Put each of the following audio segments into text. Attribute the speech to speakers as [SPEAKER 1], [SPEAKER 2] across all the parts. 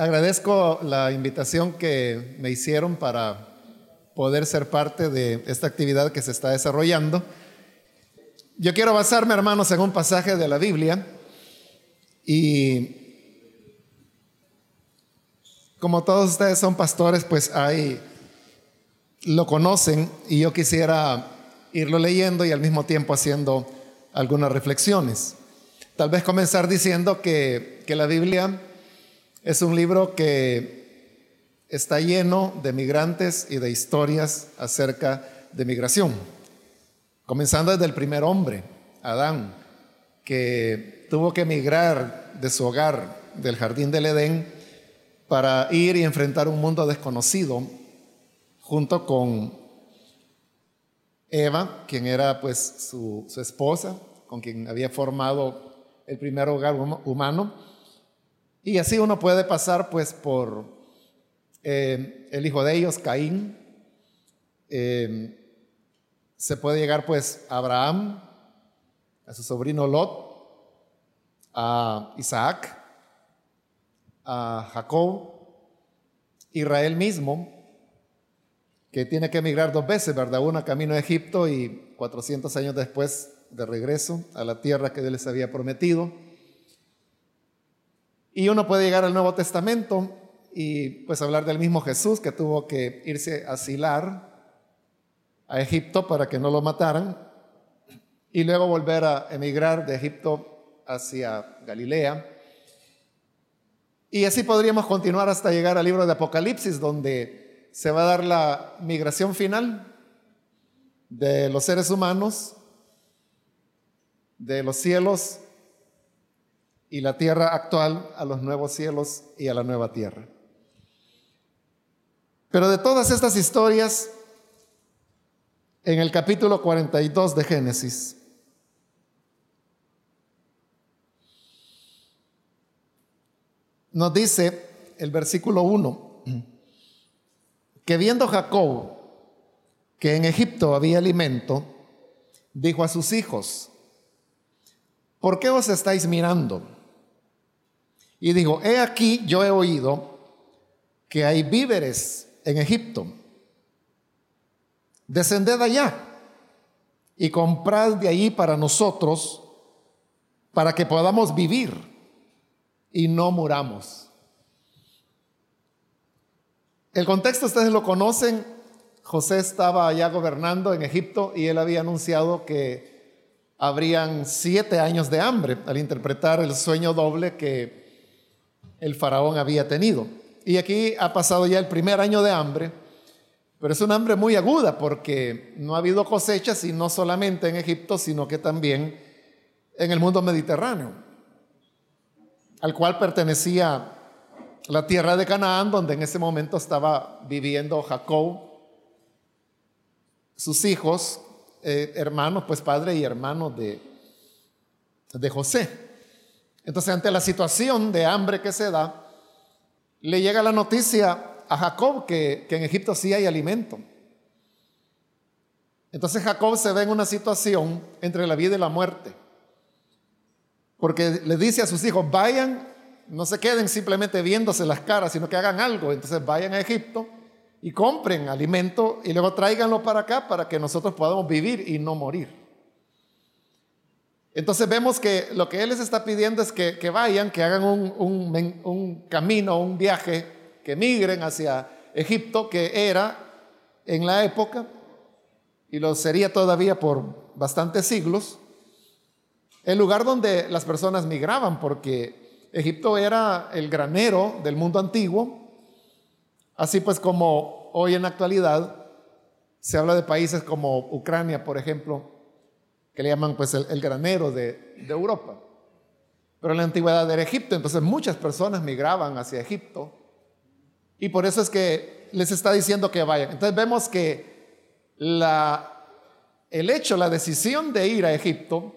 [SPEAKER 1] Agradezco la invitación que me hicieron para poder ser parte de esta actividad que se está desarrollando. Yo quiero basarme, hermanos, en un pasaje de la Biblia y como todos ustedes son pastores, pues ahí lo conocen y yo quisiera irlo leyendo y al mismo tiempo haciendo algunas reflexiones. Tal vez comenzar diciendo que, que la Biblia es un libro que está lleno de migrantes y de historias acerca de migración. Comenzando desde el primer hombre, Adán, que tuvo que emigrar de su hogar, del jardín del Edén, para ir y enfrentar un mundo desconocido, junto con Eva, quien era pues su, esposa, con quien había formado el primer hogar humano. Y así uno puede pasar pues por eh, el hijo de ellos, Caín, eh, se puede llegar pues a Abraham, a su sobrino Lot, a Isaac, a Jacob, Israel mismo, que tiene que emigrar dos veces, ¿verdad? Una camino a Egipto y 400 años después de regreso a la tierra que les había prometido. Y uno puede llegar al Nuevo Testamento y pues hablar del mismo Jesús que tuvo que irse a asilar a Egipto para que no lo mataran y luego volver a emigrar de Egipto hacia Galilea. Y así podríamos continuar hasta llegar al libro de Apocalipsis, donde se va a dar la migración final de los seres humanos, de los cielos y la tierra actual a los nuevos cielos y a la nueva tierra. Pero de todas estas historias, en el capítulo 42 de Génesis. Nos dice el versículo 1 que viendo Jacob que en Egipto había alimento, dijo a sus hijos, ¿por qué os estáis mirando? Y dijo, he aquí yo he oído que hay víveres en Egipto descended allá y comprad de allí para nosotros, para que podamos vivir y no muramos. El contexto ustedes lo conocen. José estaba allá gobernando en Egipto y él había anunciado que habrían siete años de hambre al interpretar el sueño doble que el faraón había tenido. Y aquí ha pasado ya el primer año de hambre pero es un hambre muy aguda porque no ha habido cosechas y no solamente en Egipto, sino que también en el mundo mediterráneo, al cual pertenecía la tierra de Canaán, donde en ese momento estaba viviendo Jacob, sus hijos, eh, hermanos, pues padre y hermano de, de José. Entonces, ante la situación de hambre que se da, le llega la noticia a Jacob que, en Egipto sí hay alimento. Entonces Jacob se ve en una situación entre la vida y la muerte. Porque le dice a sus hijos, vayan, no se queden simplemente viéndose las caras, sino que hagan algo. Entonces vayan a Egipto y compren alimento y luego tráiganlo para acá para que nosotros podamos vivir y no morir. Entonces vemos que lo que Él les está pidiendo es que, vayan, que hagan un, un, camino, un viaje que migren hacia Egipto, que era en la época, y lo sería todavía por bastantes siglos, el lugar donde las personas migraban, porque Egipto era el granero del mundo antiguo, así pues como hoy en la actualidad se habla de países como Ucrania, por ejemplo, que le llaman pues el, granero de, Europa. Pero en la antigüedad era Egipto, entonces muchas personas migraban hacia Egipto y por eso es que les está diciendo que vayan. Entonces vemos que el hecho, la decisión de ir a Egipto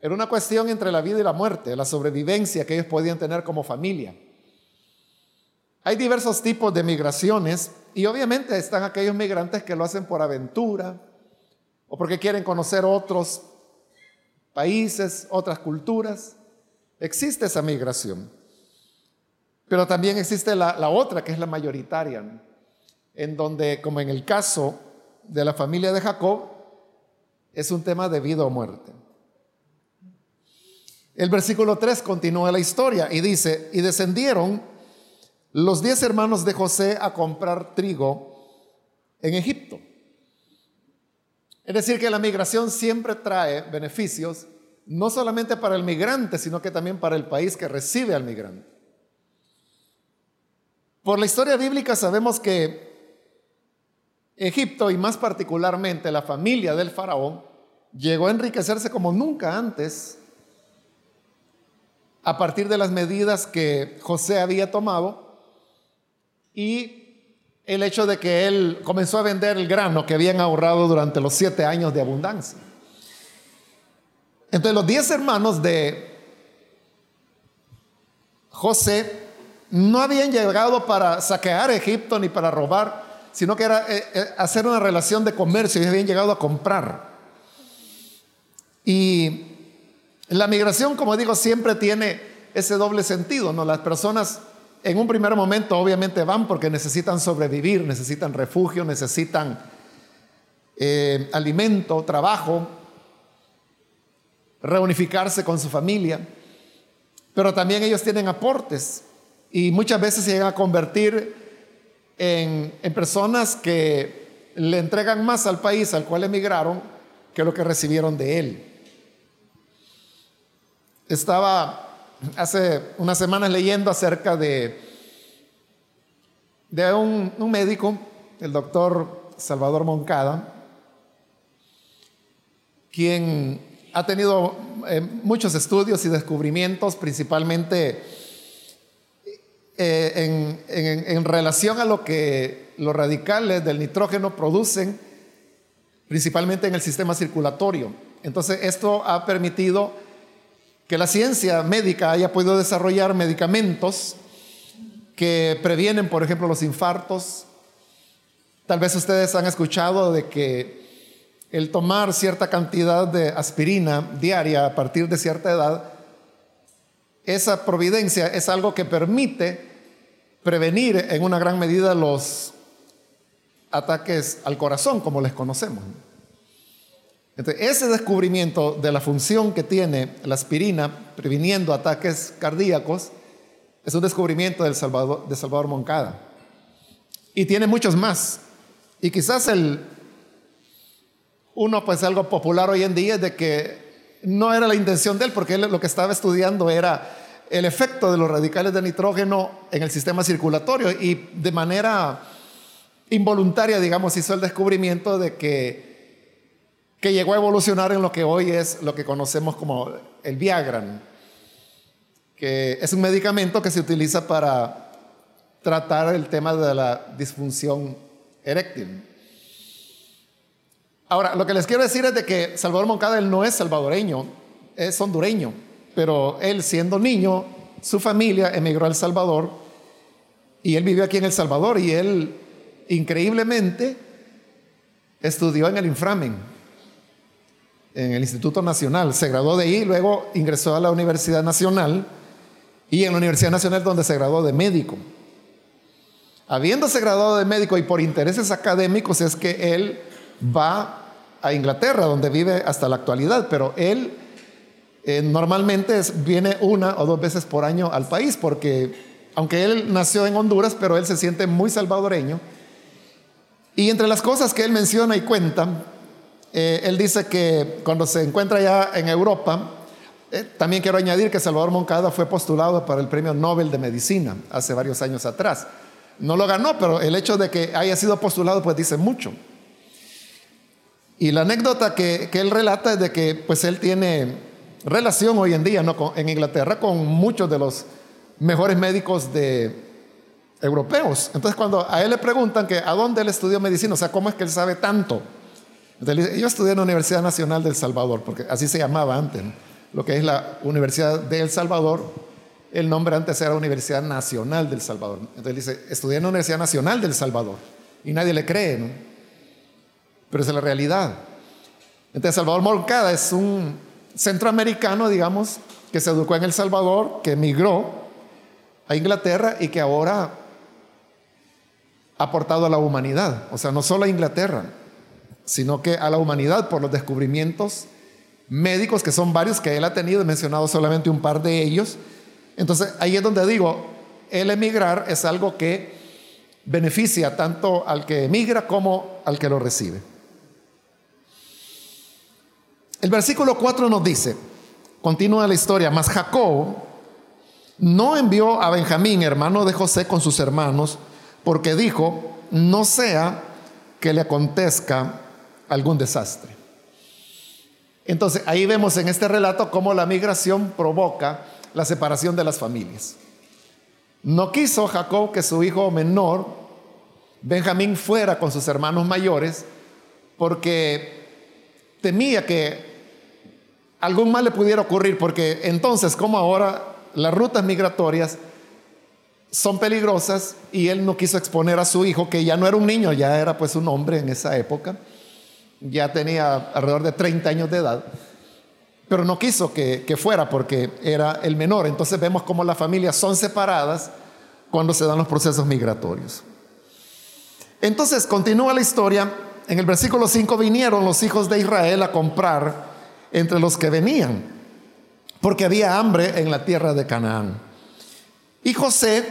[SPEAKER 1] era una cuestión entre la vida y la muerte, la sobrevivencia que ellos podían tener como familia. Hay diversos tipos de migraciones y obviamente están aquellos migrantes que lo hacen por aventura o porque quieren conocer otros países, otras culturas. Existe esa migración. Pero también existe la, otra, que es la mayoritaria, en donde, como en el caso de la familia de Jacob, es un tema de vida o muerte. El versículo 3 continúa la historia y dice, y descendieron los diez hermanos de José a comprar trigo en Egipto. Es decir, que la migración siempre trae beneficios, no solamente para el migrante, sino que también para el país que recibe al migrante. Por la historia bíblica sabemos que Egipto y más particularmente la familia del faraón llegó a enriquecerse como nunca antes a partir de las medidas que José había tomado y el hecho de que él comenzó a vender el grano que habían ahorrado durante los siete años de abundancia. Entonces los diez hermanos de José no habían llegado para saquear Egipto ni para robar, sino que era eh, eh, hacer una relación de comercio y habían llegado a comprar. Y la migración, como digo, siempre tiene ese doble sentido, ¿no? Las personas en un primer momento obviamente van porque necesitan sobrevivir, necesitan refugio, necesitan eh, alimento, trabajo, reunificarse con su familia, pero también ellos tienen aportes y muchas veces se llegan a convertir en, en personas que le entregan más al país al cual emigraron que lo que recibieron de él. Estaba hace unas semanas leyendo acerca de, de un, médico, el doctor Salvador Moncada, quien ha tenido eh, muchos estudios y descubrimientos, principalmente eh, en, en, relación a lo que los radicales del nitrógeno producen, principalmente en el sistema circulatorio. Entonces, esto ha permitido que la ciencia médica haya podido desarrollar medicamentos que previenen, por ejemplo, los infartos. Tal vez ustedes han escuchado de que el tomar cierta cantidad de aspirina diaria a partir de cierta edad, esa providencia es algo que permite prevenir en una gran medida los ataques al corazón, como les conocemos ese descubrimiento de la función que tiene la aspirina previniendo ataques cardíacos es un descubrimiento de Salvador Moncada. Y tiene muchos más. Y quizás el uno, pues algo popular hoy en día es de que no era la intención de él, porque él lo que estaba estudiando era el efecto de los radicales de nitrógeno en el sistema circulatorio y de manera involuntaria, digamos, hizo el descubrimiento de que que llegó a evolucionar en lo que hoy es lo que conocemos como el Viagra, que es un medicamento que se utiliza para tratar el tema de la disfunción eréctil. Ahora, lo que les quiero decir es de que Salvador Moncada él no es salvadoreño, es hondureño, pero él siendo niño, su familia emigró a El Salvador y él vivió aquí en El Salvador y él increíblemente estudió en el Inframen en el Instituto Nacional, se graduó de ahí, luego ingresó a la Universidad Nacional y en la Universidad Nacional donde se graduó de médico. Habiéndose graduado de médico y por intereses académicos es que él va a Inglaterra, donde vive hasta la actualidad, pero él eh, normalmente viene una o dos veces por año al país, porque aunque él nació en Honduras, pero él se siente muy salvadoreño. Y entre las cosas que él menciona y cuenta, eh, él dice que cuando se encuentra ya en Europa, eh, también quiero añadir que Salvador Moncada fue postulado para el Premio Nobel de Medicina hace varios años atrás. No lo ganó, pero el hecho de que haya sido postulado pues dice mucho. Y la anécdota que, él relata es de que pues él tiene relación hoy en día en Inglaterra con muchos de los mejores médicos europeos. Entonces cuando a él le preguntan que a dónde él estudió medicina, o sea, ¿cómo es que él sabe tanto? Yo estudié en la Universidad Nacional del Salvador, porque así se llamaba antes, lo que es la Universidad del Salvador, el nombre antes era Universidad Nacional del Salvador. Entonces dice, estudié en la Universidad Nacional del Salvador, y nadie le cree, ¿no? Pero es la realidad. Entonces Salvador Moncada es un centroamericano, digamos, que se educó en El Salvador, que emigró, a Inglaterra y que ahora ha aportado a la humanidad. O sea, no solo a Inglaterra, sino que a la humanidad por los descubrimientos médicos, que son varios que él ha tenido, he mencionado solamente un par de ellos. Entonces, ahí es donde digo, el emigrar es algo que beneficia tanto al que emigra como al que lo recibe. El versículo 4 nos dice, continúa la historia, mas Jacob no envió a Benjamín, hermano de José, con sus hermanos, porque dijo, no sea que le acontezca algún desastre. Entonces, ahí vemos en este relato cómo la migración provoca la separación de las familias. No quiso Jacob que su hijo menor, Benjamín, fuera con sus hermanos mayores, porque temía que algún mal le pudiera ocurrir, porque entonces, como ahora, las rutas migratorias son peligrosas y él no quiso exponer a su hijo, que ya no era un niño, ya era pues un hombre en esa época, ya tenía alrededor de 30 años de edad, pero no quiso que, que fuera porque era el menor. Entonces vemos cómo las familias son separadas cuando se dan los procesos migratorios. Entonces continúa la historia. En el versículo 5 vinieron los hijos de Israel a comprar entre los que venían, porque había hambre en la tierra de Canaán. Y José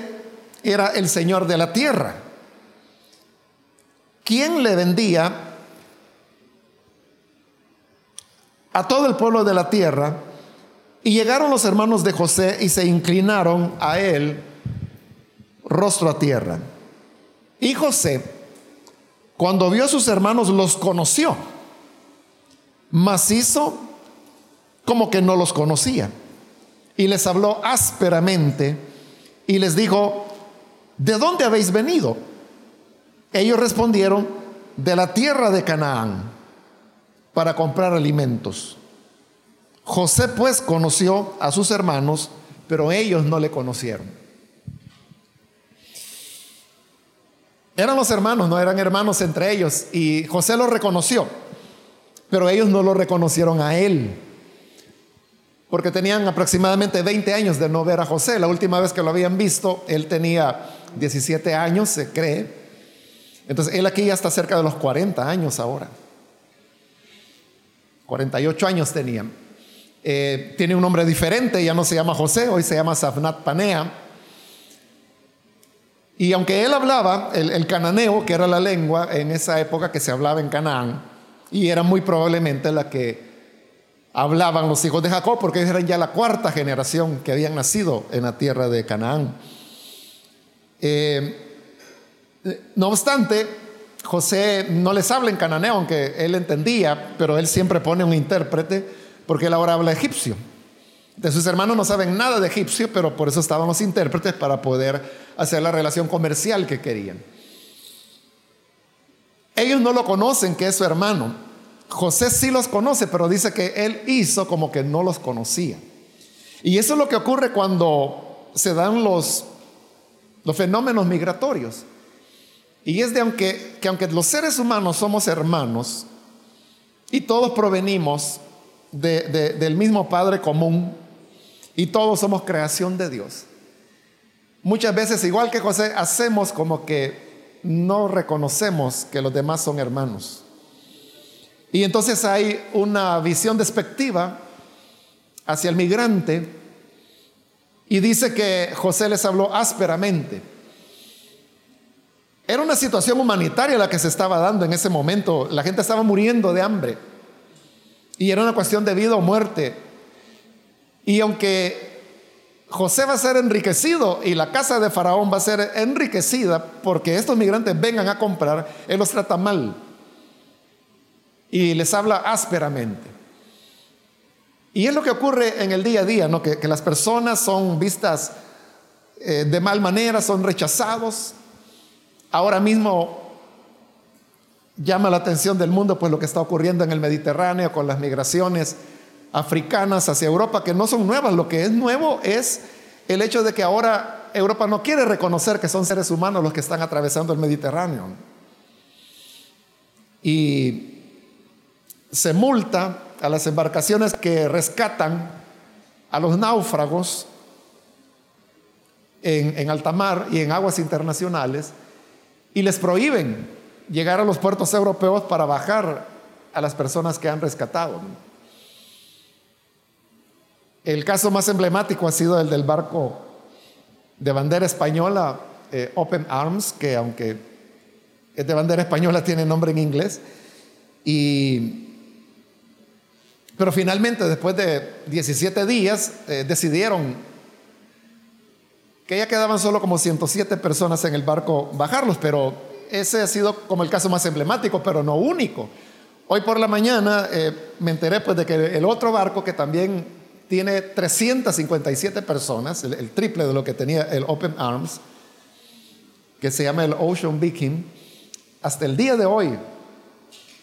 [SPEAKER 1] era el señor de la tierra. ¿Quién le vendía a todo el pueblo de la tierra? Y llegaron los hermanos de José y se inclinaron a él rostro a tierra. Y José, cuando vio a sus hermanos, los conoció, mas hizo como que no los conocía. Y les habló ásperamente y les dijo, ¿de dónde habéis venido? Ellos respondieron, de la tierra de Canaán, para comprar alimentos. José pues conoció a sus hermanos, pero ellos no le conocieron. Eran los hermanos, no eran hermanos entre ellos, y José los reconoció, pero ellos no lo reconocieron a él porque tenían aproximadamente 20 años de no ver a José. La última vez que lo habían visto, él tenía 17 años, se cree. Entonces, él aquí ya está cerca de los 40 años ahora. 48 años tenía. Eh, tiene un nombre diferente, ya no se llama José, hoy se llama Safnat Panea. Y aunque él hablaba el, cananeo, que era la lengua en esa época que se hablaba en Canaán, y era muy probablemente la que hablaban los hijos de Jacob, porque eran ya la cuarta generación que habían nacido en la tierra de Canaán. Eh, no obstante, José no les habla en cananeo, aunque él entendía, pero él siempre pone un intérprete, porque él ahora habla egipcio. De sus hermanos no saben nada de egipcio, pero por eso estaban los intérpretes para poder hacer la relación comercial que querían. Ellos no lo conocen, que es su hermano, José sí los conoce, pero dice que él hizo como que no los conocía. Y eso es lo que ocurre cuando se dan los, los fenómenos migratorios. Y es de aunque, que aunque los seres humanos somos hermanos y todos provenimos del mismo Padre común y todos somos creación de Dios, muchas veces, igual que José, hacemos como que no reconocemos que los demás son hermanos. Y entonces hay una visión despectiva hacia el migrante y dice que José les habló ásperamente. Era una situación humanitaria la que se estaba dando en ese momento. La gente estaba muriendo de hambre. Y era una cuestión de vida o muerte. Y aunque José va a ser enriquecido y la casa de Faraón va a ser enriquecida porque estos migrantes vengan a comprar, él los trata mal y les habla ásperamente. Y es lo que ocurre en el día a día, ¿no? que, las personas son vistas eh, de mal manera, son rechazados. Ahora mismo llama la atención del mundo pues lo que está ocurriendo en el Mediterráneo con las migraciones africanas hacia Europa, que no son nuevas, lo que es nuevo es el hecho de que ahora Europa no quiere reconocer que son seres humanos los que están atravesando el Mediterráneo. Y se multa a las embarcaciones que rescatan a los náufragos en, en alta mar y en aguas internacionales y les prohíben llegar a los puertos europeos para bajar a las personas que han rescatado. El caso más emblemático ha sido el del barco de bandera española, eh, Open Arms, que aunque es de bandera española tiene nombre en inglés. Y, pero finalmente, después de 17 días, eh, decidieron que ya quedaban solo como 107 personas en el barco bajarlos, pero ese ha sido como el caso más emblemático, pero no único. Hoy por la mañana eh, me enteré pues de que el otro barco que también tiene 357 personas, el, triple de lo que tenía el Open Arms, que se llama el Ocean Viking, hasta el día de hoy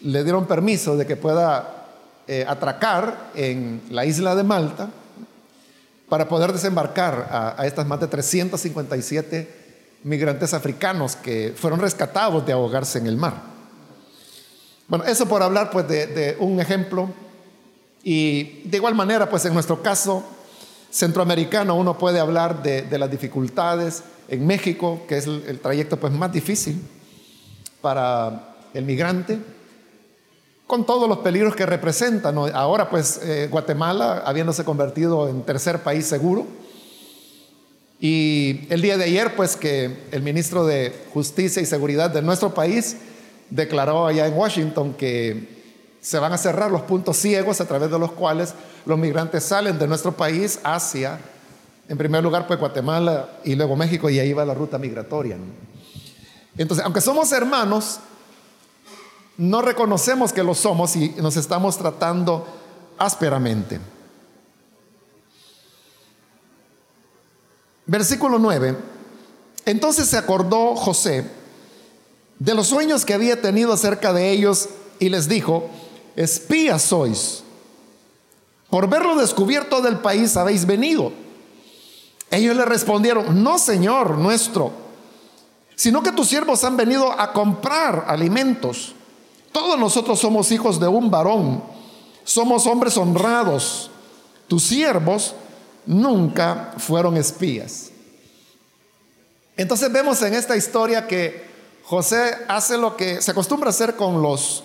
[SPEAKER 1] le dieron permiso de que pueda eh, atracar en la isla de Malta para poder desembarcar a, estas más de 357 migrantes africanos que fueron rescatados de ahogarse en el mar. Bueno, eso por hablar pues de, un ejemplo y de igual manera pues en nuestro caso centroamericano uno puede hablar de, las dificultades en México, que es el, trayecto pues más difícil para el migrante, con todos los peligros que representa. Ahora pues eh, Guatemala habiéndose convertido en tercer país seguro, y el día de ayer, pues que el ministro de Justicia y Seguridad de nuestro país declaró allá en Washington que se van a cerrar los puntos ciegos a través de los cuales los migrantes salen de nuestro país hacia, en primer lugar, pues Guatemala y luego México, y ahí va la ruta migratoria. Entonces, aunque somos hermanos, no reconocemos que lo somos y nos estamos tratando ásperamente. Versículo 9. Entonces se acordó José de los sueños que había tenido acerca de ellos y les dijo, espías sois. Por verlo descubierto del país habéis venido. Ellos le respondieron, no Señor nuestro, sino que tus siervos han venido a comprar alimentos. Todos nosotros somos hijos de un varón, somos hombres honrados. Tus siervos nunca fueron espías. Entonces vemos en esta historia que José hace lo que se acostumbra a hacer con los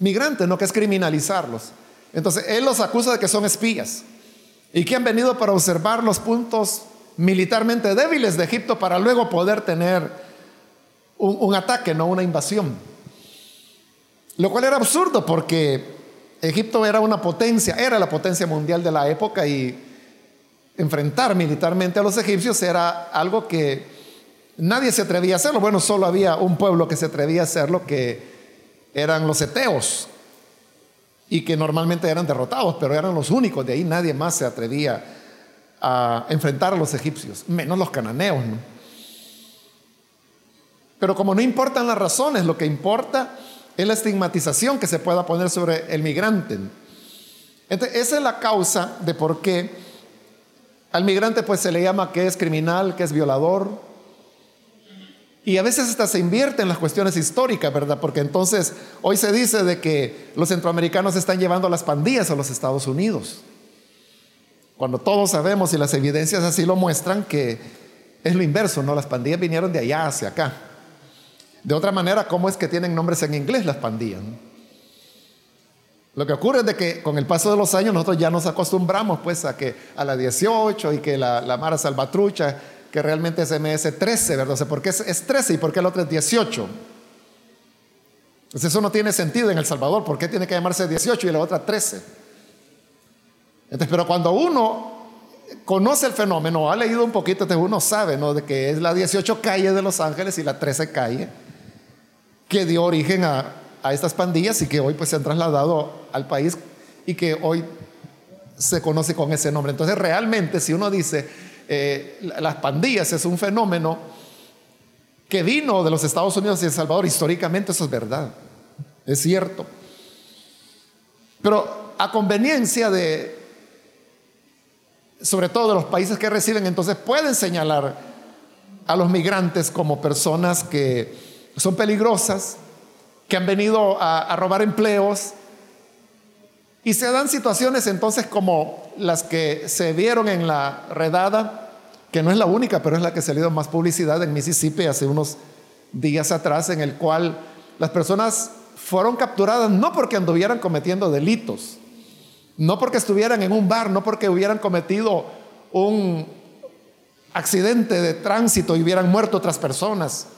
[SPEAKER 1] migrantes, no que es criminalizarlos. Entonces él los acusa de que son espías y que han venido para observar los puntos militarmente débiles de Egipto para luego poder tener un, un ataque, no una invasión. Lo cual era absurdo porque Egipto era una potencia, era la potencia mundial de la época y enfrentar militarmente a los egipcios era algo que nadie se atrevía a hacerlo. Bueno, solo había un pueblo que se atrevía a hacerlo, que eran los eteos, y que normalmente eran derrotados, pero eran los únicos, de ahí nadie más se atrevía a enfrentar a los egipcios, menos los cananeos. Pero como no importan las razones, lo que importa es la estigmatización que se pueda poner sobre el migrante. Esa es la causa de por qué al migrante pues se le llama que es criminal, que es violador. Y a veces hasta se invierte en las cuestiones históricas, ¿verdad? Porque entonces hoy se dice de que los centroamericanos están llevando las pandillas a los Estados Unidos. Cuando todos sabemos y las evidencias así lo muestran que es lo inverso, ¿no? Las pandillas vinieron de allá hacia acá. De otra manera, ¿cómo es que tienen nombres en inglés las pandillas? Lo que ocurre es de que con el paso de los años nosotros ya nos acostumbramos pues a que a la 18 y que la, Mara Salvatrucha, que realmente es MS13, ¿verdad? O ¿por qué es, 13 y por qué el otro es 18? Entonces eso no tiene sentido en El Salvador, ¿por qué tiene que llamarse 18 y la otra 13? Entonces, pero cuando uno conoce el fenómeno, ha leído un poquito, entonces uno sabe, ¿no? De que es la 18 calle de Los Ángeles y la 13 calle que dio origen a, a estas pandillas y que hoy pues se han trasladado al país y que hoy se conoce con ese nombre. Entonces realmente si uno dice eh, las pandillas es un fenómeno que vino de los Estados Unidos y El Salvador, históricamente eso es verdad, es cierto. Pero a conveniencia de, sobre todo de los países que reciben, entonces pueden señalar a los migrantes como personas que son peligrosas, que han venido a, robar empleos. Y se dan situaciones entonces como las que se vieron en la redada, que no es la única, pero es la que se le dio más publicidad en Mississippi hace unos días atrás, en el cual las personas fueron capturadas no porque anduvieran cometiendo delitos, no porque estuvieran en un bar, no porque hubieran cometido un accidente de tránsito y hubieran muerto otras personas,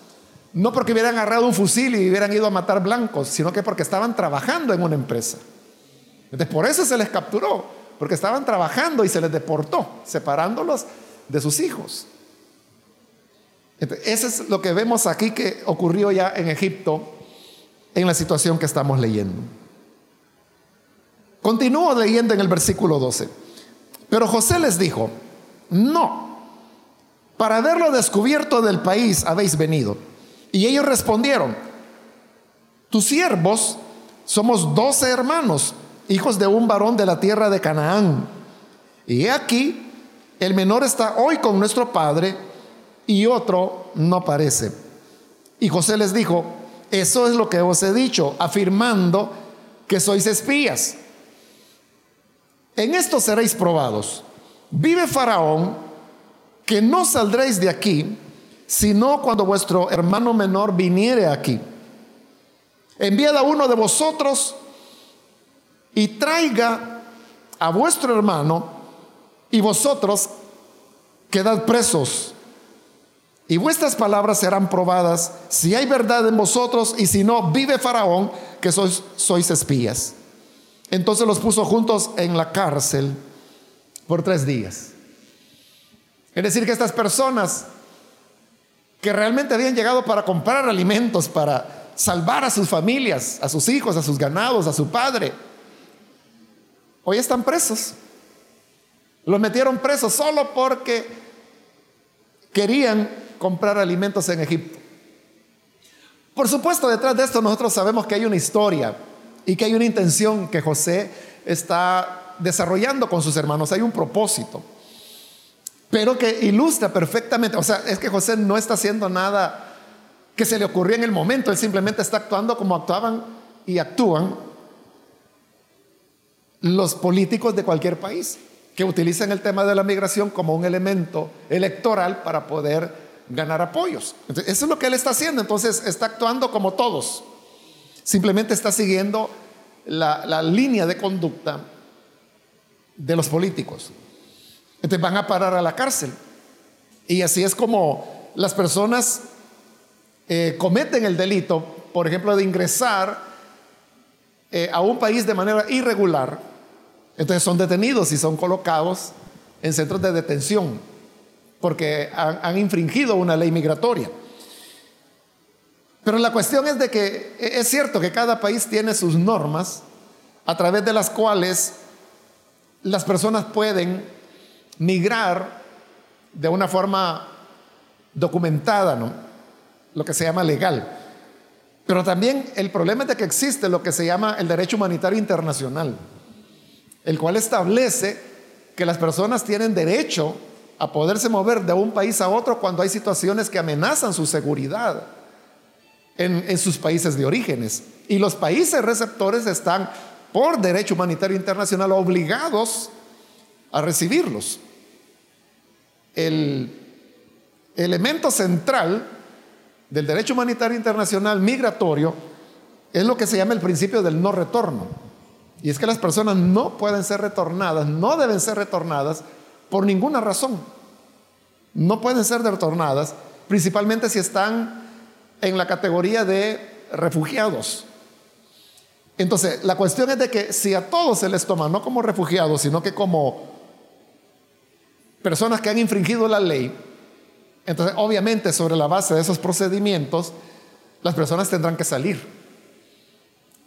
[SPEAKER 1] no porque hubieran agarrado un fusil y hubieran ido a matar blancos, sino que porque estaban trabajando en una empresa. Entonces, por eso se les capturó, porque estaban trabajando y se les deportó, separándolos de sus hijos. eso es lo que vemos aquí que ocurrió ya en Egipto en la situación que estamos leyendo. Continúo leyendo en el versículo 12. Pero José les dijo, no, para haberlo descubierto del país habéis venido. Y ellos respondieron, tus siervos somos doce hermanos, hijos de un varón de la tierra de Canaán. Y aquí, el menor está hoy con nuestro padre y otro no parece. Y José les dijo, eso es lo que os he dicho, afirmando que sois espías. En esto seréis probados. Vive Faraón, que no saldréis de aquí, sino cuando vuestro hermano menor viniere aquí. Enviad a uno de vosotros y traiga a vuestro hermano y vosotros quedad presos. Y vuestras palabras serán probadas si hay verdad en vosotros y si no, vive Faraón que sois, sois espías. Entonces los puso juntos en la cárcel por tres días. Es decir, que estas personas que realmente habían llegado para comprar alimentos, para salvar a sus familias, a sus hijos, a sus ganados, a su padre, hoy están presos. Los metieron presos solo porque querían comprar alimentos en Egipto. Por supuesto, detrás de esto nosotros sabemos que hay una historia y que hay una intención que José está desarrollando con sus hermanos, hay un propósito, pero que ilustra perfectamente, o sea, es que José no está haciendo nada que se le ocurrió en el momento, él simplemente está actuando como actuaban y actúan los políticos de cualquier país, que utilizan el tema de la migración como un elemento electoral para poder ganar apoyos. eso es lo que él está haciendo, entonces está actuando como todos. Simplemente está siguiendo la, línea de conducta de los políticos. Entonces van a parar a la cárcel. Y así es como las personas eh, cometen el delito, por ejemplo, de ingresar eh, a un país de manera irregular. Entonces son detenidos y son colocados en centros de detención porque han infringido una ley migratoria. Pero la cuestión es de que e, es cierto que cada país tiene sus normas a través de las cuales las personas pueden migrar de una forma documentada, ¿no? Lo que se llama legal. Pero también el problema es de que existe lo que se llama el derecho humanitario internacional, el cual establece que las personas tienen derecho a poderse mover de un país a otro cuando hay situaciones que amenazan su seguridad en, sus países de orígenes. Y los países receptores están, por derecho humanitario internacional, obligados a recibirlos. El elemento central del derecho humanitario internacional migratorio es lo que se llama el principio del no retorno. Y es que las personas no pueden ser retornadas, no deben ser retornadas por ninguna razón. No pueden ser retornadas, principalmente si están en la categoría de refugiados. Entonces, la cuestión es de que si a todos se les toma no como refugiados, sino que como personas que han infringido la ley, entonces obviamente sobre la base de esos procedimientos, las personas tendrán que salir.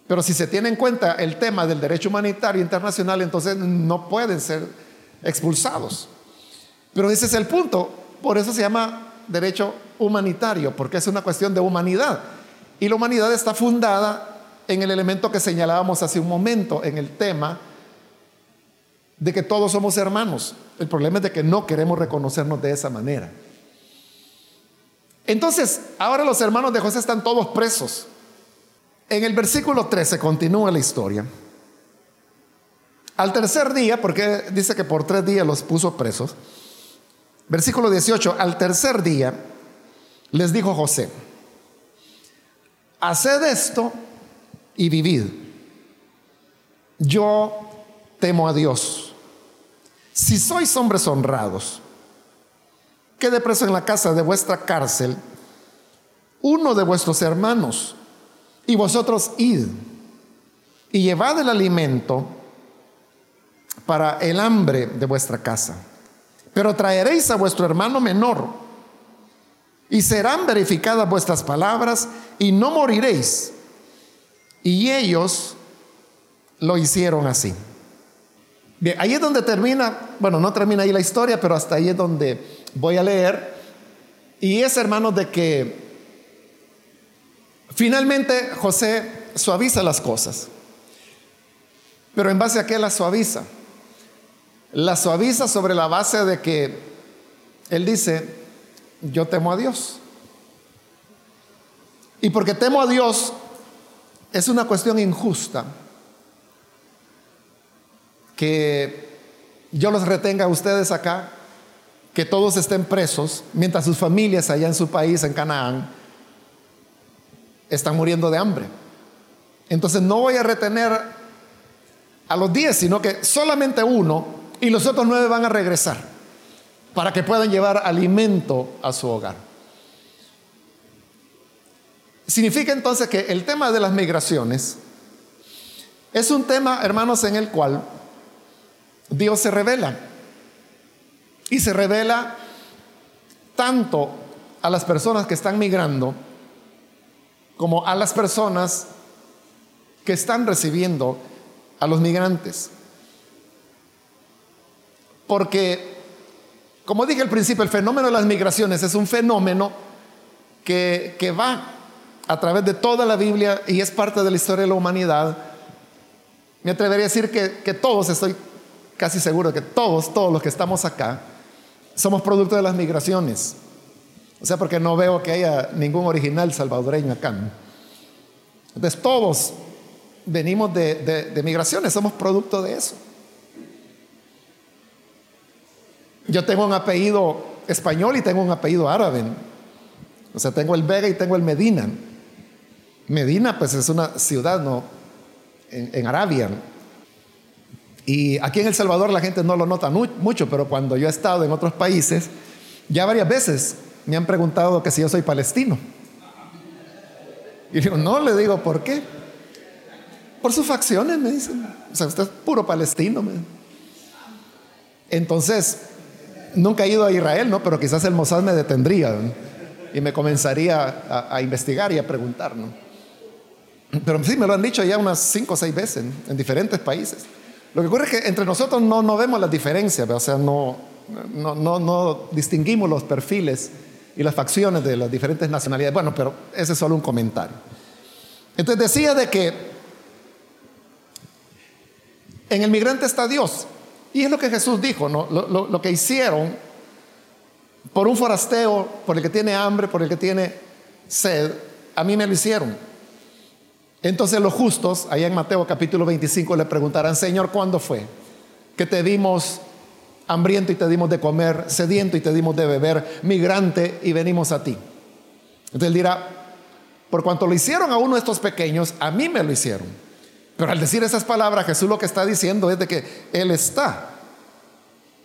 [SPEAKER 1] Pero si se tiene en cuenta el tema del derecho humanitario internacional, entonces no pueden ser expulsados. Pero ese es el punto. Por eso se llama derecho humanitario, porque es una cuestión de humanidad. Y la humanidad está fundada en el elemento que señalábamos hace un momento, en el tema de que todos somos hermanos. El problema es de que no queremos reconocernos de esa manera. Entonces, ahora los hermanos de José están todos presos. En el versículo 13 continúa la historia. Al tercer día, porque dice que por tres días los puso presos, Versículo 18, al tercer día les dijo José, haced esto y vivid. Yo temo a Dios. Si sois hombres honrados, quede preso en la casa de vuestra cárcel uno de vuestros hermanos, y vosotros id y llevad el alimento para el hambre de vuestra casa. Pero traeréis a vuestro hermano menor y serán verificadas vuestras palabras y no moriréis. Y ellos lo hicieron así. Bien, ahí es donde termina, bueno, no termina ahí la historia, pero hasta ahí es donde voy a leer. Y es, hermanos, de que finalmente José suaviza las cosas. Pero en base a qué la suaviza? La suaviza sobre la base de que él dice, yo temo a Dios. Y porque temo a Dios es una cuestión injusta que yo los retenga a ustedes acá, que todos estén presos, mientras sus familias allá en su país, en Canaán, están muriendo de hambre. Entonces no voy a retener a los diez, sino que solamente uno y los otros nueve van a regresar para que puedan llevar alimento a su hogar. Significa entonces que el tema de las migraciones es un tema, hermanos, en el cual Dios se revela. Y se revela tanto a las personas que están migrando como a las personas que están recibiendo a los migrantes. Porque, como dije al principio, el fenómeno de las migraciones es un fenómeno que, que va a través de toda la Biblia y es parte de la historia de la humanidad. Me atrevería a decir que, que todos, estoy casi seguro que todos, todos los que estamos acá, somos producto de las migraciones. O sea, porque no veo que haya ningún original salvadoreño acá. Entonces todos venimos de, migraciones, somos producto de eso. Yo tengo un apellido español y tengo un apellido árabe. O sea, tengo el Vega y tengo el Medina. Medina, pues es una ciudad ¿no? en, Arabia. Y aquí en El Salvador la gente no lo nota mucho, pero cuando yo he estado en otros países, ya varias veces me han preguntado que si yo soy palestino. Y digo, no, le digo, ¿por qué? Por sus facciones, me dicen. O sea, usted es puro palestino. Entonces, nunca he ido a Israel, ¿no? Pero quizás el Mossad me detendría y me comenzaría a, investigar y a preguntar, ¿no? Pero sí, me lo han dicho ya unas cinco o seis veces en diferentes países. Lo que ocurre es que entre nosotros no, vemos las diferencias, o sea, no, distinguimos los perfiles y las facciones de las diferentes nacionalidades. Bueno, pero ese es solo un comentario. Entonces decía de que en el migrante está Dios. Y es lo que Jesús dijo, ¿no? lo, que hicieron por un forasteo, por el que tiene hambre, por el que tiene sed, a mí me lo hicieron. Entonces los justos, allá en Mateo capítulo 25, le preguntarán, Señor, ¿cuándo fue que te vimos hambriento y te dimos de comer, sediento y te dimos de beber, migrante y venimos a ti? Entonces él dirá, por cuanto lo hicieron a uno de estos pequeños, a mí me lo hicieron. Pero al decir esas palabras, Jesús lo que está diciendo es de que Él está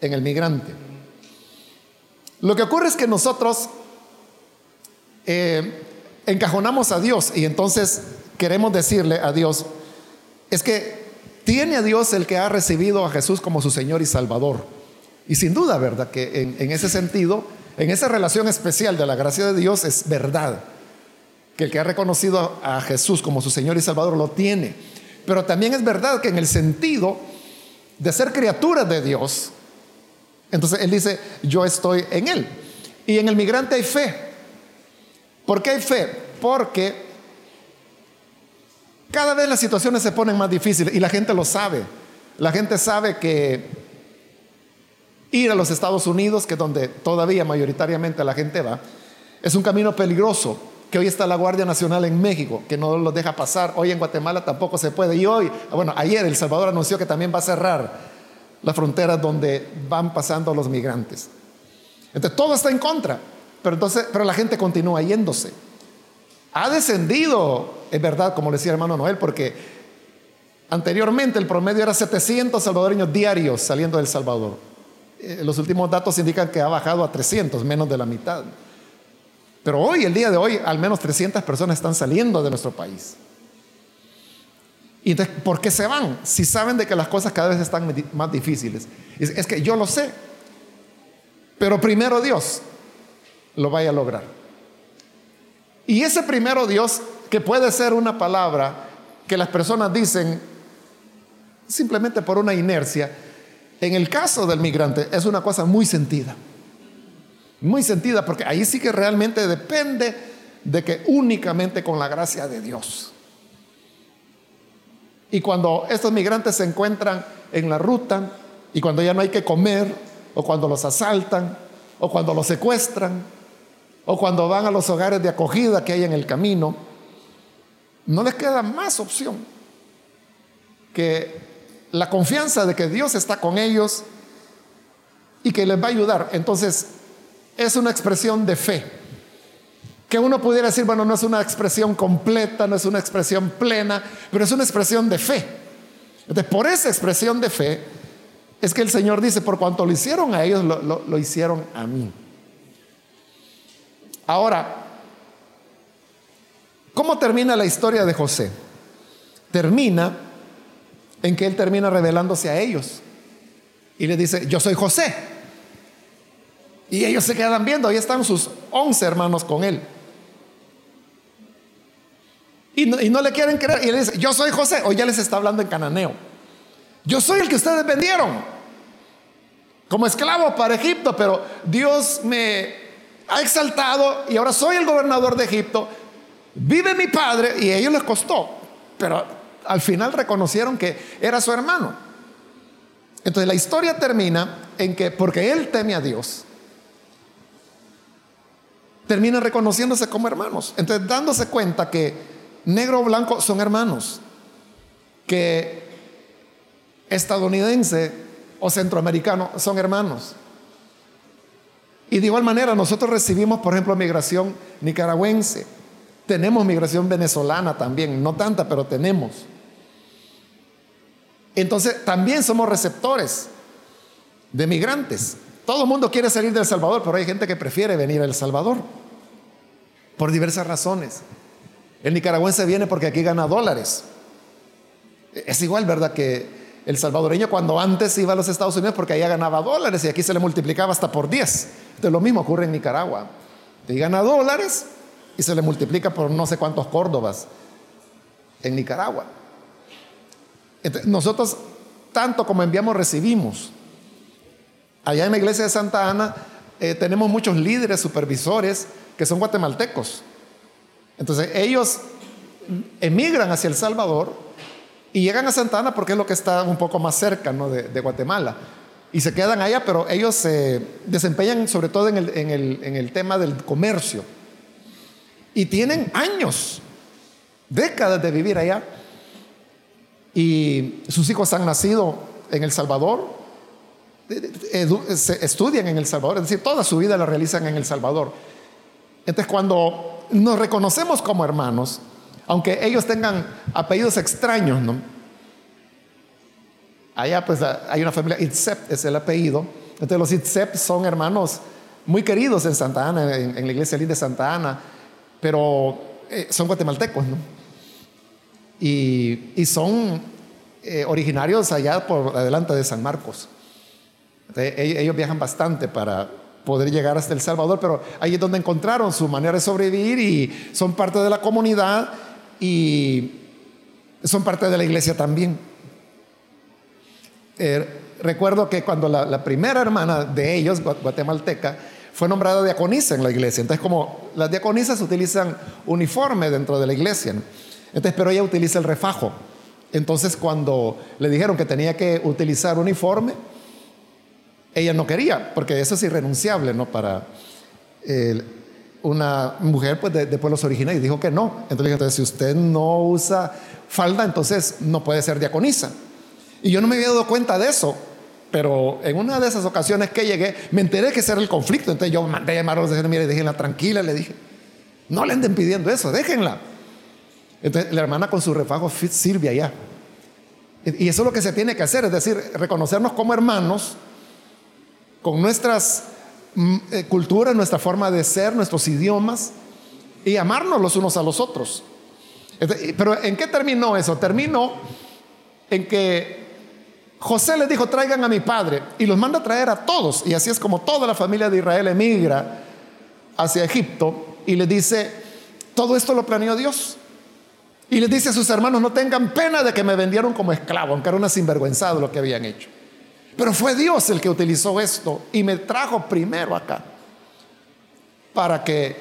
[SPEAKER 1] en el migrante. Lo que ocurre es que nosotros eh, encajonamos a Dios y entonces queremos decirle a Dios, es que tiene a Dios el que ha recibido a Jesús como su Señor y Salvador. Y sin duda, ¿verdad? Que en, ese sentido, en esa relación especial de la gracia de Dios es verdad que el que ha reconocido a Jesús como su Señor y Salvador lo tiene. Pero también es verdad que en el sentido de ser criatura de Dios, entonces Él dice, yo estoy en Él. Y en el migrante hay fe. ¿Por qué hay fe? Porque cada vez las situaciones se ponen más difíciles y la gente lo sabe. La gente sabe que ir a los Estados Unidos, que es donde todavía mayoritariamente la gente va, es un camino peligroso que hoy está la Guardia Nacional en México, que no los deja pasar. Hoy en Guatemala tampoco se puede. Y hoy, bueno, ayer El Salvador anunció que también va a cerrar las fronteras donde van pasando los migrantes. Entonces todo está en contra, pero, entonces, pero la gente continúa yéndose. Ha descendido, es verdad, como decía el hermano Noel, porque anteriormente el promedio era 700 salvadoreños diarios saliendo del Salvador. Eh, los últimos datos indican que ha bajado a 300, menos de la mitad. Pero hoy, el día de hoy, al menos 300 personas están saliendo de nuestro país. ¿Y por qué se van? Si saben de que las cosas cada vez están más difíciles. Es, que yo lo sé. Pero primero Dios lo vaya a lograr. Y ese primero Dios, puede ser una palabra que las personas dicen simplemente por una inercia, en el caso del migrante es una cosa muy sentida. Muy sentida porque ahí sí que realmente depende de que únicamente con la gracia de Dios. Y cuando estos migrantes se encuentran en la ruta y cuando ya no hay que comer, o cuando los asaltan, o cuando los secuestran, o cuando van a los hogares de acogida que hay en el camino, no les queda más opción que la confianza de que Dios está con ellos y que les va a ayudar. Entonces, es una expresión de fe. Que uno pudiera decir, bueno, no es una expresión completa, no es una expresión plena, pero es una expresión de fe. Entonces, por esa expresión de fe, es que el Señor dice, por cuanto lo hicieron a ellos, lo, lo hicieron a mí. Ahora, ¿cómo termina la historia de José? Termina en que él termina revelándose a ellos. Y le dice, yo soy José. Y ellos se quedan viendo, ahí están sus once hermanos con él. Y no, le quieren creer. Y él dice, yo soy José. O ya les está hablando en cananeo. Yo soy el que ustedes vendieron. Como esclavo para Egipto. Pero Dios me ha exaltado y ahora soy el gobernador de Egipto. Vive mi padre y a ellos les costó. Pero al final reconocieron que era su hermano. Entonces la historia termina en que, porque él teme a Dios, termina reconociéndose como hermanos. Entonces dándose cuenta que negro o blanco son hermanos, que estadounidense o centroamericano son hermanos. Y de igual manera nosotros recibimos, por ejemplo, migración nicaragüense, tenemos migración venezolana también, no tanta, pero tenemos. Entonces también somos receptores de migrantes. Todo el mundo quiere salir de Salvador, pero hay gente que prefiere venir a El Salvador por diversas razones. El nicaragüense viene porque aquí gana dólares. Es igual, ¿verdad? Que el salvadoreño cuando antes iba a los Estados Unidos porque allá ganaba dólares y aquí se le multiplicaba hasta por 10. Entonces lo mismo ocurre en Nicaragua. Te gana dólares y se le multiplica por no sé cuántos córdobas en Nicaragua. nosotros, tanto como enviamos, recibimos. Allá en la iglesia de Santa Ana eh, tenemos muchos líderes, supervisores que son guatemaltecos. Entonces ellos emigran hacia El Salvador y llegan a Santa Ana porque es lo que está un poco más cerca de, Guatemala. Y se quedan allá, pero ellos se desempeñan sobre todo en el, tema del comercio. Y tienen años, décadas de vivir allá. Y sus hijos han nacido en El Salvador, estudian en El Salvador, es decir, toda su vida la realizan en El Salvador. Entonces cuando nos reconocemos como hermanos, aunque ellos tengan apellidos extraños, ¿no? Allá pues hay una familia, Itzep es el apellido. Entonces los Itzep son hermanos muy queridos en Santa Ana, en, la iglesia de Santa Ana, pero eh, son guatemaltecos, ¿no? Y, son eh, originarios allá por adelante de San Marcos. ellos viajan bastante para, poder llegar hasta El Salvador, pero ahí es donde encontraron su manera de sobrevivir y son parte de la comunidad y son parte de la iglesia también. Eh, recuerdo que cuando la, primera hermana de ellos, guatemalteca, fue nombrada diaconisa en la iglesia. Entonces, como las diaconisas utilizan uniforme dentro de la iglesia, entonces, pero ella utiliza el refajo. Entonces, cuando le dijeron que tenía que utilizar uniforme, ella no quería, porque eso es irrenunciable, ¿no? Para una mujer pues, de, pueblos originarios. Dijo que no. Entonces, entonces, si usted no usa falda, entonces no puede ser diaconisa. Y yo no me había dado cuenta de eso Pero en una de esas ocasiones que llegué, me enteré que ese era el conflicto. Entonces yo mandé a llamar a los de mire, déjenla tranquila, le dije. No le anden pidiendo eso, déjenla. Entonces la hermana con su refajo sirve allá. Y eso es lo que se tiene que hacer, es decir, reconocernos como hermanos con nuestras mm, eh, culturas, nuestra forma de ser, nuestros idiomas y amarnos los unos a los otros. Pero ¿en qué terminó eso? Terminó en que José les dijo, traigan a mi padre, y los manda a traer a todos. Y así es como toda la familia de Israel emigra hacia Egipto y le dice, todo esto lo planeó Dios. Y les dice a sus hermanos, no tengan pena de que me vendieron como esclavo, aunque era una sinvergüenzado lo que habían hecho. Pero fue Dios el que utilizó esto y me trajo primero acá para que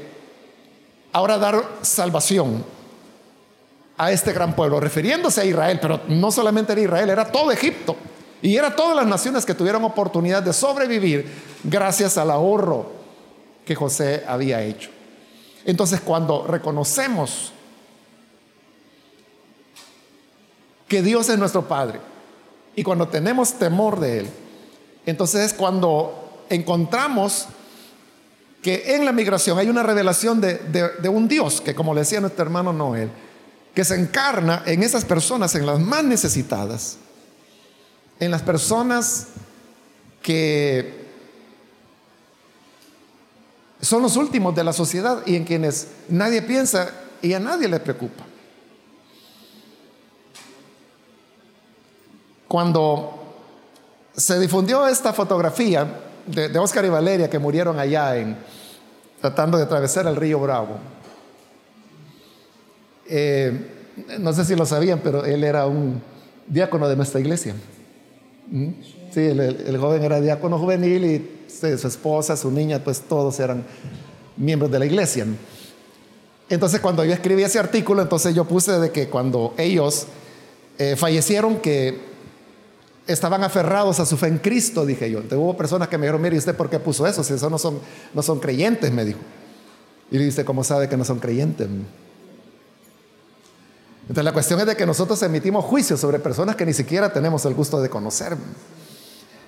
[SPEAKER 1] ahora dar salvación a este gran pueblo, refiriéndose a Israel, pero no solamente era Israel, era todo Egipto. Y era todas las naciones que tuvieron oportunidad de sobrevivir gracias al ahorro que José había hecho. Entonces cuando reconocemos que Dios es nuestro Padre y cuando tenemos temor de Él, entonces es cuando encontramos que en la migración hay una revelación de, de un Dios que como le decía nuestro hermano Noel, que se encarna en esas personas, en las más necesitadas, en las personas que son los últimos de la sociedad y en quienes nadie piensa y a nadie le preocupa. Cuando se difundió esta fotografía de, Oscar y Valeria que murieron allá en tratando de atravesar el río Bravo, eh, no sé si lo sabían, pero él era un diácono de nuestra iglesia. ¿Mm? Sí, el, joven era diácono juvenil y su esposa, su niña, pues todos eran miembros de la iglesia. Entonces cuando yo escribí ese artículo, entonces yo puse de que cuando ellos eh, fallecieron, que estaban aferrados a su fe en Cristo, dije yo. Entonces hubo personas que me dijeron, mire, ¿usted por qué puso eso? Si eso no son, no son creyentes, me dijo. Y le dije, ¿cómo sabe que no son creyentes? Entonces la cuestión es de que nosotros emitimos juicios sobre personas que ni siquiera tenemos el gusto de conocer.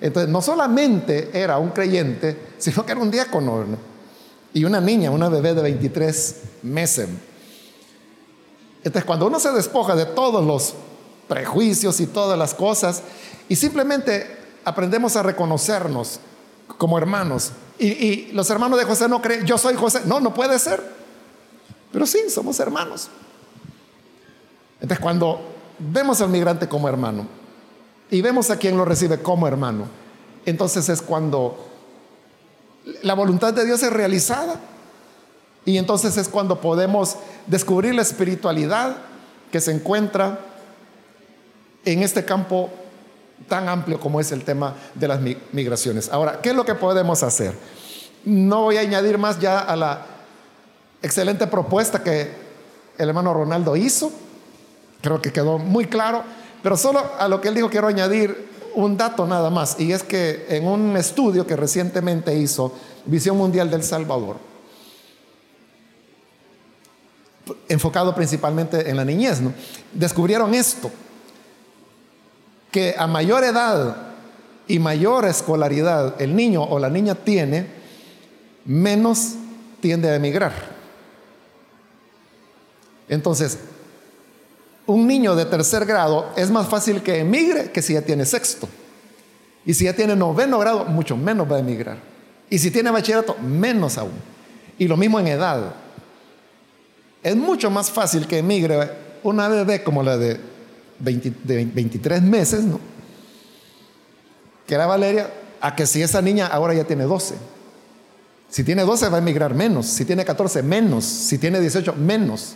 [SPEAKER 1] Entonces no solamente era un creyente, sino que era un diácono y una niña, una bebé de 23 meses. Entonces cuando uno se despoja de todos los prejuicios y todas las cosas y simplemente aprendemos a reconocernos como hermanos y, y los hermanos de José no creen, yo soy José, no, no puede ser, pero sí, somos hermanos. Entonces, cuando vemos al migrante como hermano y vemos a quien lo recibe como hermano, entonces es cuando la voluntad de Dios es realizada y entonces es cuando podemos descubrir la espiritualidad que se encuentra en este campo tan amplio como es el tema de las migraciones. Ahora, ¿qué es lo que podemos hacer? No voy a añadir más ya a la excelente propuesta que el hermano Ronaldo hizo Creo que quedó muy claro, pero solo a lo que él dijo quiero añadir un dato nada más, y es que en un estudio que recientemente hizo Visión Mundial del Salvador, enfocado principalmente en la niñez, descubrieron esto, que a mayor edad y mayor escolaridad el niño o la niña tiene, menos tiende a emigrar. Entonces, un niño de tercer grado es más fácil que emigre que si ya tiene sexto. Y si ya tiene noveno grado, mucho menos va a emigrar. Y si tiene bachillerato, menos aún. Y lo mismo en edad. Es mucho más fácil que emigre una bebé como la de, 23 meses, ¿no? Que era Valeria, a que si esa niña ahora ya tiene 12. Si tiene 12 va a emigrar menos, si tiene 14 menos, si tiene 18 menos.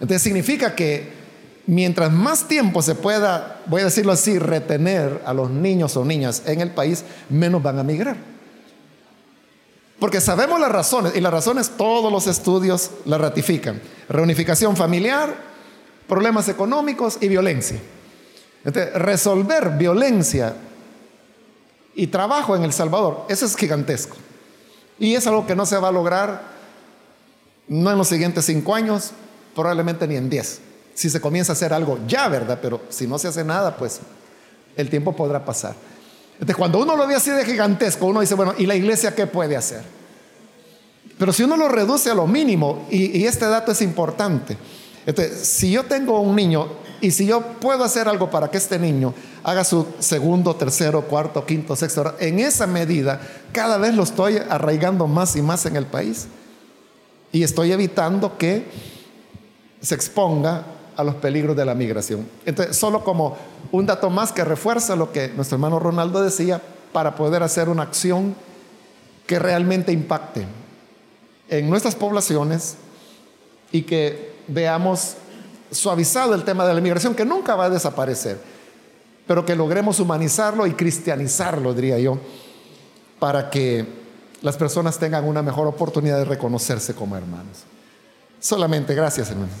[SPEAKER 1] Entonces significa que mientras más tiempo se pueda, voy a decirlo así, retener a los niños o niñas en el país, menos van a migrar. Porque sabemos las razones, y las razones todos los estudios las ratifican. Reunificación familiar, problemas económicos y violencia. Entonces, resolver violencia y trabajo en El Salvador, eso es gigantesco. Y es algo que no se va a lograr, no en los siguientes cinco años, probablemente ni en diez si se comienza a hacer algo ya, ¿verdad? Pero si no se hace nada, pues el tiempo podrá pasar. Entonces, cuando uno lo ve así de gigantesco, uno dice, bueno, ¿y la iglesia qué puede hacer? Pero si uno lo reduce a lo mínimo, y, este dato es importante, entonces, si yo tengo un niño y si yo puedo hacer algo para que este niño haga su segundo, tercero, cuarto, quinto, sexto, en esa medida cada vez lo estoy arraigando más y más en el país. Y estoy evitando que se exponga a los peligros de la migración. Entonces, solo como un dato más que refuerza lo que nuestro hermano Ronaldo decía, para poder hacer una acción que realmente impacte en nuestras poblaciones y que veamos suavizado el tema de la migración, que nunca va a desaparecer, pero que logremos humanizarlo y cristianizarlo, diría yo, para que las personas tengan una mejor oportunidad de reconocerse como hermanos. Solamente gracias, hermanos.